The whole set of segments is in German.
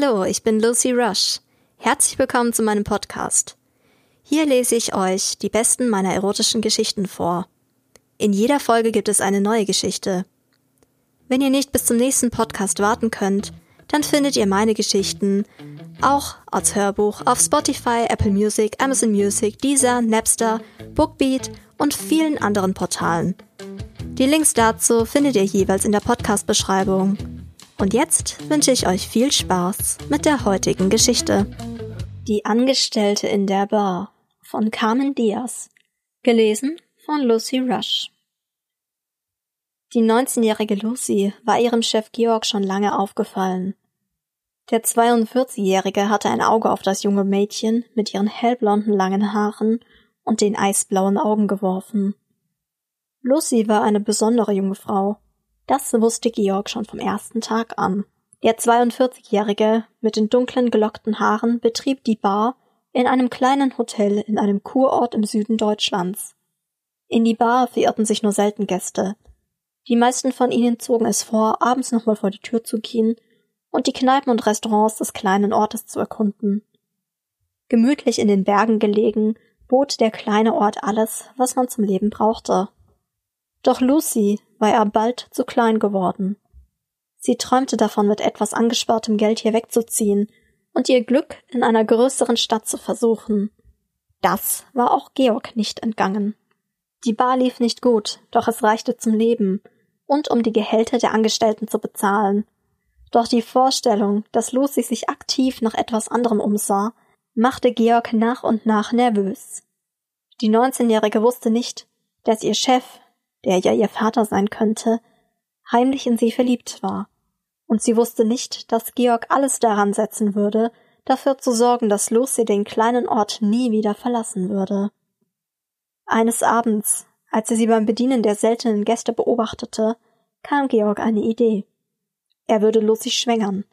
Hallo, ich bin Lucy Rush. Herzlich willkommen zu meinem Podcast. Hier lese ich euch die besten meiner erotischen Geschichten vor. In jeder Folge gibt es eine neue Geschichte. Wenn ihr nicht bis zum nächsten Podcast warten könnt, dann findet ihr meine Geschichten auch als Hörbuch auf Spotify, Apple Music, Amazon Music, Deezer, Napster, Bookbeat und vielen anderen Portalen. Die Links dazu findet ihr jeweils in der Podcast-Beschreibung. Und jetzt wünsche ich euch viel Spaß mit der heutigen Geschichte. Die Angestellte in der Bar von Carmen Diaz. Gelesen von Lucy Rush. Die 19-jährige Lucy war ihrem Chef Georg schon lange aufgefallen. Der 42-jährige hatte ein Auge auf das junge Mädchen mit ihren hellblonden langen Haaren und den eisblauen Augen geworfen. Lucy war eine besondere junge Frau, das wusste Georg schon vom ersten Tag an. Der 42-Jährige mit den dunklen gelockten Haaren betrieb die Bar in einem kleinen Hotel in einem Kurort im Süden Deutschlands. In die Bar verirrten sich nur selten Gäste. Die meisten von ihnen zogen es vor, abends nochmal vor die Tür zu gehen und die Kneipen und Restaurants des kleinen Ortes zu erkunden. Gemütlich in den Bergen gelegen, bot der kleine Ort alles, was man zum Leben brauchte. Doch Lucy war er bald zu klein geworden. Sie träumte davon, mit etwas angespartem Geld hier wegzuziehen und ihr Glück in einer größeren Stadt zu versuchen. Das war auch Georg nicht entgangen. Die Bar lief nicht gut, doch es reichte zum Leben und um die Gehälter der Angestellten zu bezahlen. Doch die Vorstellung, dass Lucy sich aktiv nach etwas anderem umsah, machte Georg nach und nach nervös. Die 19-Jährige wusste nicht, dass ihr Chef der ja ihr Vater sein könnte, heimlich in sie verliebt war. Und sie wusste nicht, dass Georg alles daran setzen würde, dafür zu sorgen, dass Lucy den kleinen Ort nie wieder verlassen würde. Eines Abends, als er sie beim Bedienen der seltenen Gäste beobachtete, kam Georg eine Idee. Er würde Lucy schwängern.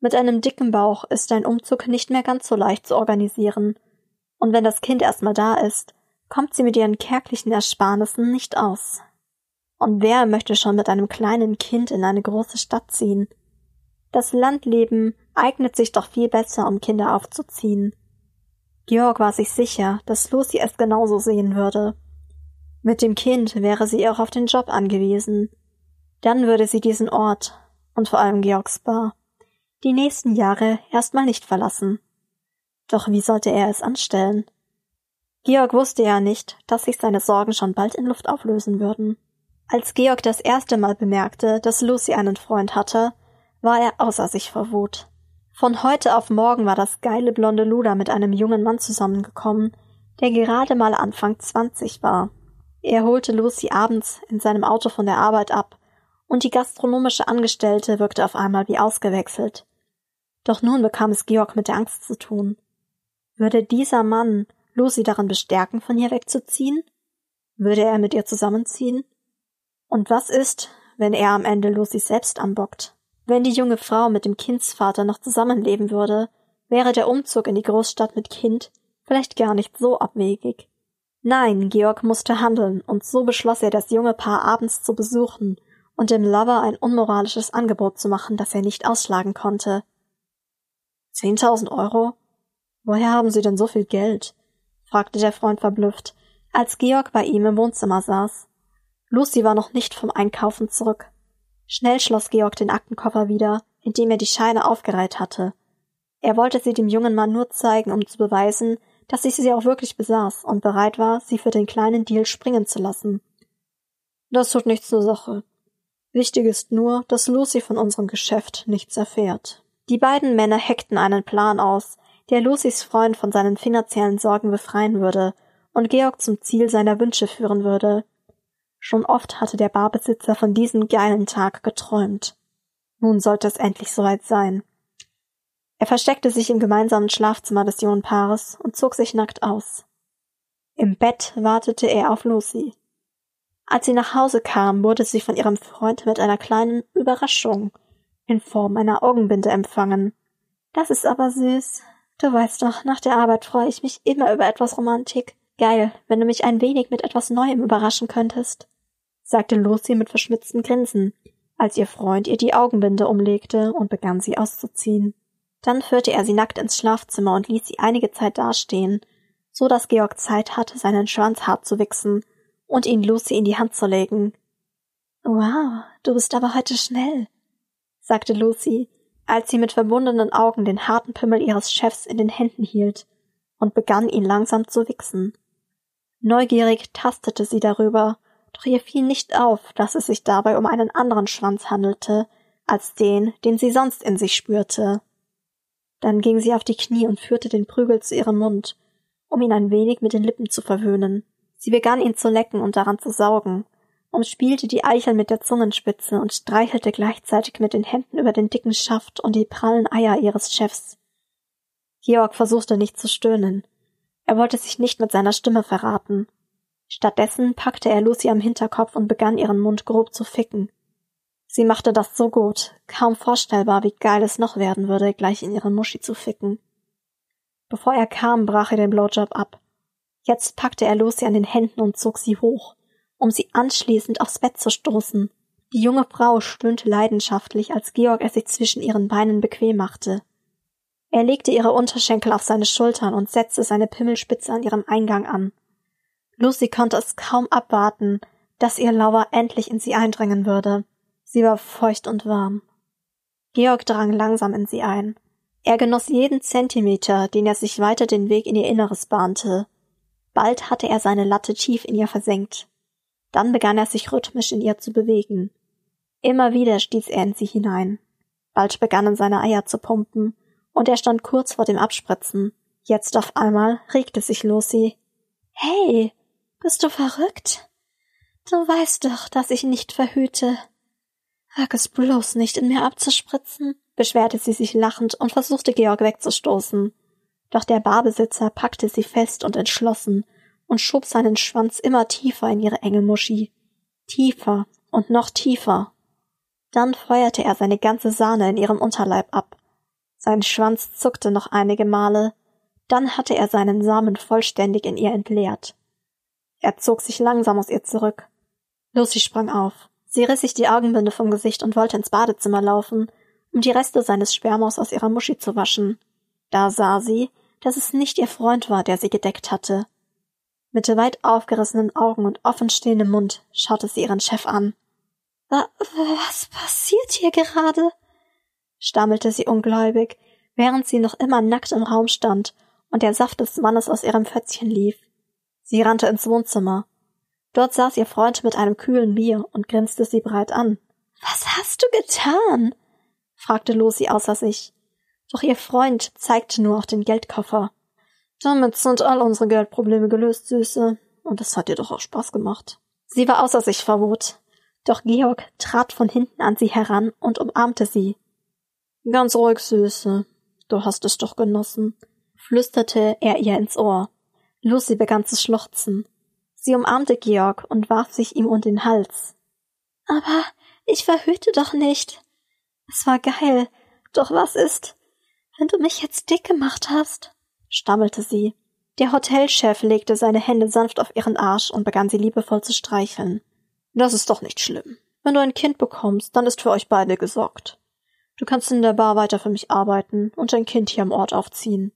Mit einem dicken Bauch ist ein Umzug nicht mehr ganz so leicht zu organisieren. Und wenn das Kind erstmal da ist, kommt sie mit ihren kärglichen Ersparnissen nicht aus. Und wer möchte schon mit einem kleinen Kind in eine große Stadt ziehen? Das Landleben eignet sich doch viel besser, um Kinder aufzuziehen. Georg war sich sicher, dass Lucy es genauso sehen würde. Mit dem Kind wäre sie auch auf den Job angewiesen. Dann würde sie diesen Ort und vor allem Georgs Bar die nächsten Jahre erstmal nicht verlassen. Doch wie sollte er es anstellen? Georg wusste ja nicht, dass sich seine Sorgen schon bald in Luft auflösen würden. Als Georg das erste Mal bemerkte, dass Lucy einen Freund hatte, war er außer sich vor Wut. Von heute auf morgen war das geile blonde Luder mit einem jungen Mann zusammengekommen, der gerade mal Anfang zwanzig war. Er holte Lucy abends in seinem Auto von der Arbeit ab, und die gastronomische Angestellte wirkte auf einmal wie ausgewechselt. Doch nun bekam es Georg mit der Angst zu tun. Würde dieser Mann Lucy daran bestärken, von hier wegzuziehen? Würde er mit ihr zusammenziehen? Und was ist, wenn er am Ende Lucy selbst anbockt? Wenn die junge Frau mit dem Kindsvater noch zusammenleben würde, wäre der Umzug in die Großstadt mit Kind vielleicht gar nicht so abwegig. Nein, Georg musste handeln, und so beschloss er, das junge Paar abends zu besuchen und dem Lover ein unmoralisches Angebot zu machen, das er nicht ausschlagen konnte. Zehntausend Euro? Woher haben Sie denn so viel Geld? Fragte der Freund verblüfft, als Georg bei ihm im Wohnzimmer saß. Lucy war noch nicht vom Einkaufen zurück. Schnell schloss Georg den Aktenkoffer wieder, indem er die Scheine aufgereiht hatte. Er wollte sie dem jungen Mann nur zeigen, um zu beweisen, dass ich sie auch wirklich besaß und bereit war, sie für den kleinen Deal springen zu lassen. Das tut nichts zur Sache. Wichtig ist nur, dass Lucy von unserem Geschäft nichts erfährt. Die beiden Männer heckten einen Plan aus, der Lucys Freund von seinen finanziellen Sorgen befreien würde und Georg zum Ziel seiner Wünsche führen würde. Schon oft hatte der Barbesitzer von diesem geilen Tag geträumt. Nun sollte es endlich soweit sein. Er versteckte sich im gemeinsamen Schlafzimmer des jungen Paares und zog sich nackt aus. Im Bett wartete er auf Lucy. Als sie nach Hause kam, wurde sie von ihrem Freund mit einer kleinen Überraschung in Form einer Augenbinde empfangen. Das ist aber süß, Du weißt doch, nach der Arbeit freue ich mich immer über etwas Romantik. Geil, wenn du mich ein wenig mit etwas Neuem überraschen könntest, sagte Lucy mit verschmitztem Grinsen, als ihr Freund ihr die Augenbinde umlegte und begann sie auszuziehen. Dann führte er sie nackt ins Schlafzimmer und ließ sie einige Zeit dastehen, so dass Georg Zeit hatte, seinen Schwanz hart zu wichsen und ihn Lucy in die Hand zu legen. Wow, du bist aber heute schnell, sagte Lucy, als sie mit verbundenen Augen den harten Pimmel ihres Chefs in den Händen hielt und begann ihn langsam zu wichsen. Neugierig tastete sie darüber, doch ihr fiel nicht auf, dass es sich dabei um einen anderen Schwanz handelte, als den, den sie sonst in sich spürte. Dann ging sie auf die Knie und führte den Prügel zu ihrem Mund, um ihn ein wenig mit den Lippen zu verwöhnen. Sie begann ihn zu lecken und daran zu saugen, umspielte die Eichel mit der Zungenspitze und streichelte gleichzeitig mit den Händen über den dicken Schaft und die prallen Eier ihres Chefs. Georg versuchte nicht zu stöhnen. Er wollte sich nicht mit seiner Stimme verraten. Stattdessen packte er Lucy am Hinterkopf und begann ihren Mund grob zu ficken. Sie machte das so gut, kaum vorstellbar, wie geil es noch werden würde, gleich in ihre Muschi zu ficken. Bevor er kam, brach er den Blowjob ab. Jetzt packte er Lucy an den Händen und zog sie hoch, um sie anschließend aufs Bett zu stoßen. Die junge Frau stöhnte leidenschaftlich, als Georg es sich zwischen ihren Beinen bequem machte. Er legte ihre Unterschenkel auf seine Schultern und setzte seine Pimmelspitze an ihrem Eingang an. Lucy konnte es kaum abwarten, dass ihr Lauer endlich in sie eindringen würde. Sie war feucht und warm. Georg drang langsam in sie ein. Er genoss jeden Zentimeter, den er sich weiter den Weg in ihr Inneres bahnte. Bald hatte er seine Latte tief in ihr versenkt. Dann begann er sich rhythmisch in ihr zu bewegen. Immer wieder stieß er in sie hinein. Bald begannen seine Eier zu pumpen, und er stand kurz vor dem Abspritzen. Jetzt auf einmal regte sich Lucy. Hey, bist du verrückt? Du weißt doch, dass ich nicht verhüte. Wag es bloß nicht, in mir abzuspritzen, beschwerte sie sich lachend und versuchte Georg wegzustoßen. Doch der Barbesitzer packte sie fest und entschlossen und schob seinen Schwanz immer tiefer in ihre enge Muschi. Tiefer und noch tiefer. Dann feuerte er seine ganze Sahne in ihrem Unterleib ab. Sein Schwanz zuckte noch einige Male, dann hatte er seinen Samen vollständig in ihr entleert. Er zog sich langsam aus ihr zurück. Lucy sprang auf. Sie riss sich die Augenbinde vom Gesicht und wollte ins Badezimmer laufen, um die Reste seines Spermos aus ihrer Muschi zu waschen. Da sah sie, dass es nicht ihr Freund war, der sie gedeckt hatte. Mit weit aufgerissenen Augen und offenstehendem Mund schaute sie ihren Chef an. Was passiert hier gerade? stammelte sie ungläubig, während sie noch immer nackt im Raum stand und der Saft des Mannes aus ihrem Pfötzchen lief. Sie rannte ins Wohnzimmer. Dort saß ihr Freund mit einem kühlen Bier und grinste sie breit an. Was hast du getan? fragte Lucy außer sich. Doch ihr Freund zeigte nur auf den Geldkoffer. Damit sind all unsere Geldprobleme gelöst, Süße. Und es hat dir doch auch Spaß gemacht. Sie war außer sich vor. Doch Georg trat von hinten an sie heran und umarmte sie. Ganz ruhig, Süße. Du hast es doch genossen, flüsterte er ihr ins Ohr. Lucy begann zu schluchzen. Sie umarmte Georg und warf sich ihm um den Hals. Aber ich verhüte doch nicht. Es war geil. Doch was ist, wenn du mich jetzt dick gemacht hast? Stammelte sie. Der Hotelchef legte seine Hände sanft auf ihren Arsch und begann sie liebevoll zu streicheln. Das ist doch nicht schlimm. Wenn du ein Kind bekommst, dann ist für euch beide gesorgt. Du kannst in der Bar weiter für mich arbeiten und dein Kind hier am Ort aufziehen.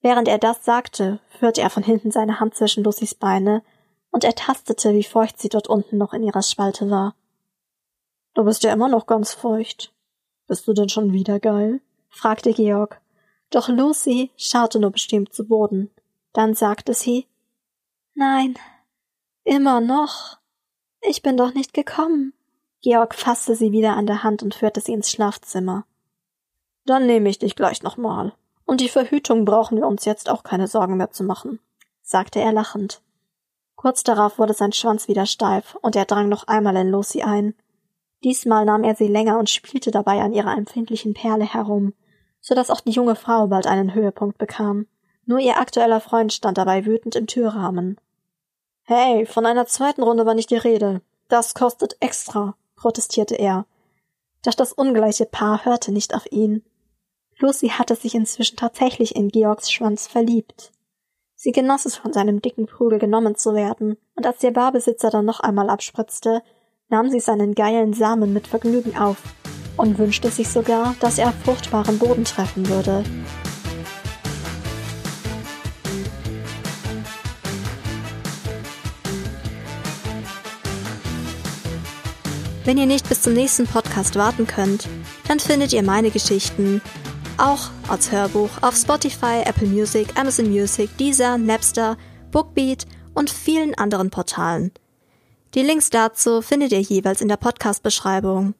Während er das sagte, führte er von hinten seine Hand zwischen Lucys Beine und er tastete, wie feucht sie dort unten noch in ihrer Spalte war. Du bist ja immer noch ganz feucht. Bist du denn schon wieder geil? fragte Georg. Doch Lucy schaute nur bestimmt zu Boden. Dann sagte sie Nein, immer noch. Ich bin doch nicht gekommen. Georg fasste sie wieder an der Hand und führte sie ins Schlafzimmer. Dann nehme ich dich gleich nochmal. Und die Verhütung brauchen wir uns jetzt auch keine Sorgen mehr zu machen, sagte er lachend. Kurz darauf wurde sein Schwanz wieder steif und er drang noch einmal in Lucy ein. Diesmal nahm er sie länger und spielte dabei an ihrer empfindlichen Perle herum, so dass auch die junge Frau bald einen Höhepunkt bekam. Nur ihr aktueller Freund stand dabei wütend im Türrahmen. Hey, von einer zweiten Runde war nicht die Rede. Das kostet extra, protestierte er. Doch das ungleiche Paar hörte nicht auf ihn. Lucy hatte sich inzwischen tatsächlich in Georgs Schwanz verliebt. Sie genoss es, von seinem dicken Prügel genommen zu werden, und als der Barbesitzer dann noch einmal abspritzte, nahm sie seinen geilen Samen mit Vergnügen auf. Und wünschte sich sogar, dass er fruchtbaren Boden treffen würde. Wenn ihr nicht bis zum nächsten Podcast warten könnt, dann findet ihr meine Geschichten auch als Hörbuch auf Spotify, Apple Music, Amazon Music, Deezer, Napster, Bookbeat und vielen anderen Portalen. Die Links dazu findet ihr jeweils in der Podcast-Beschreibung.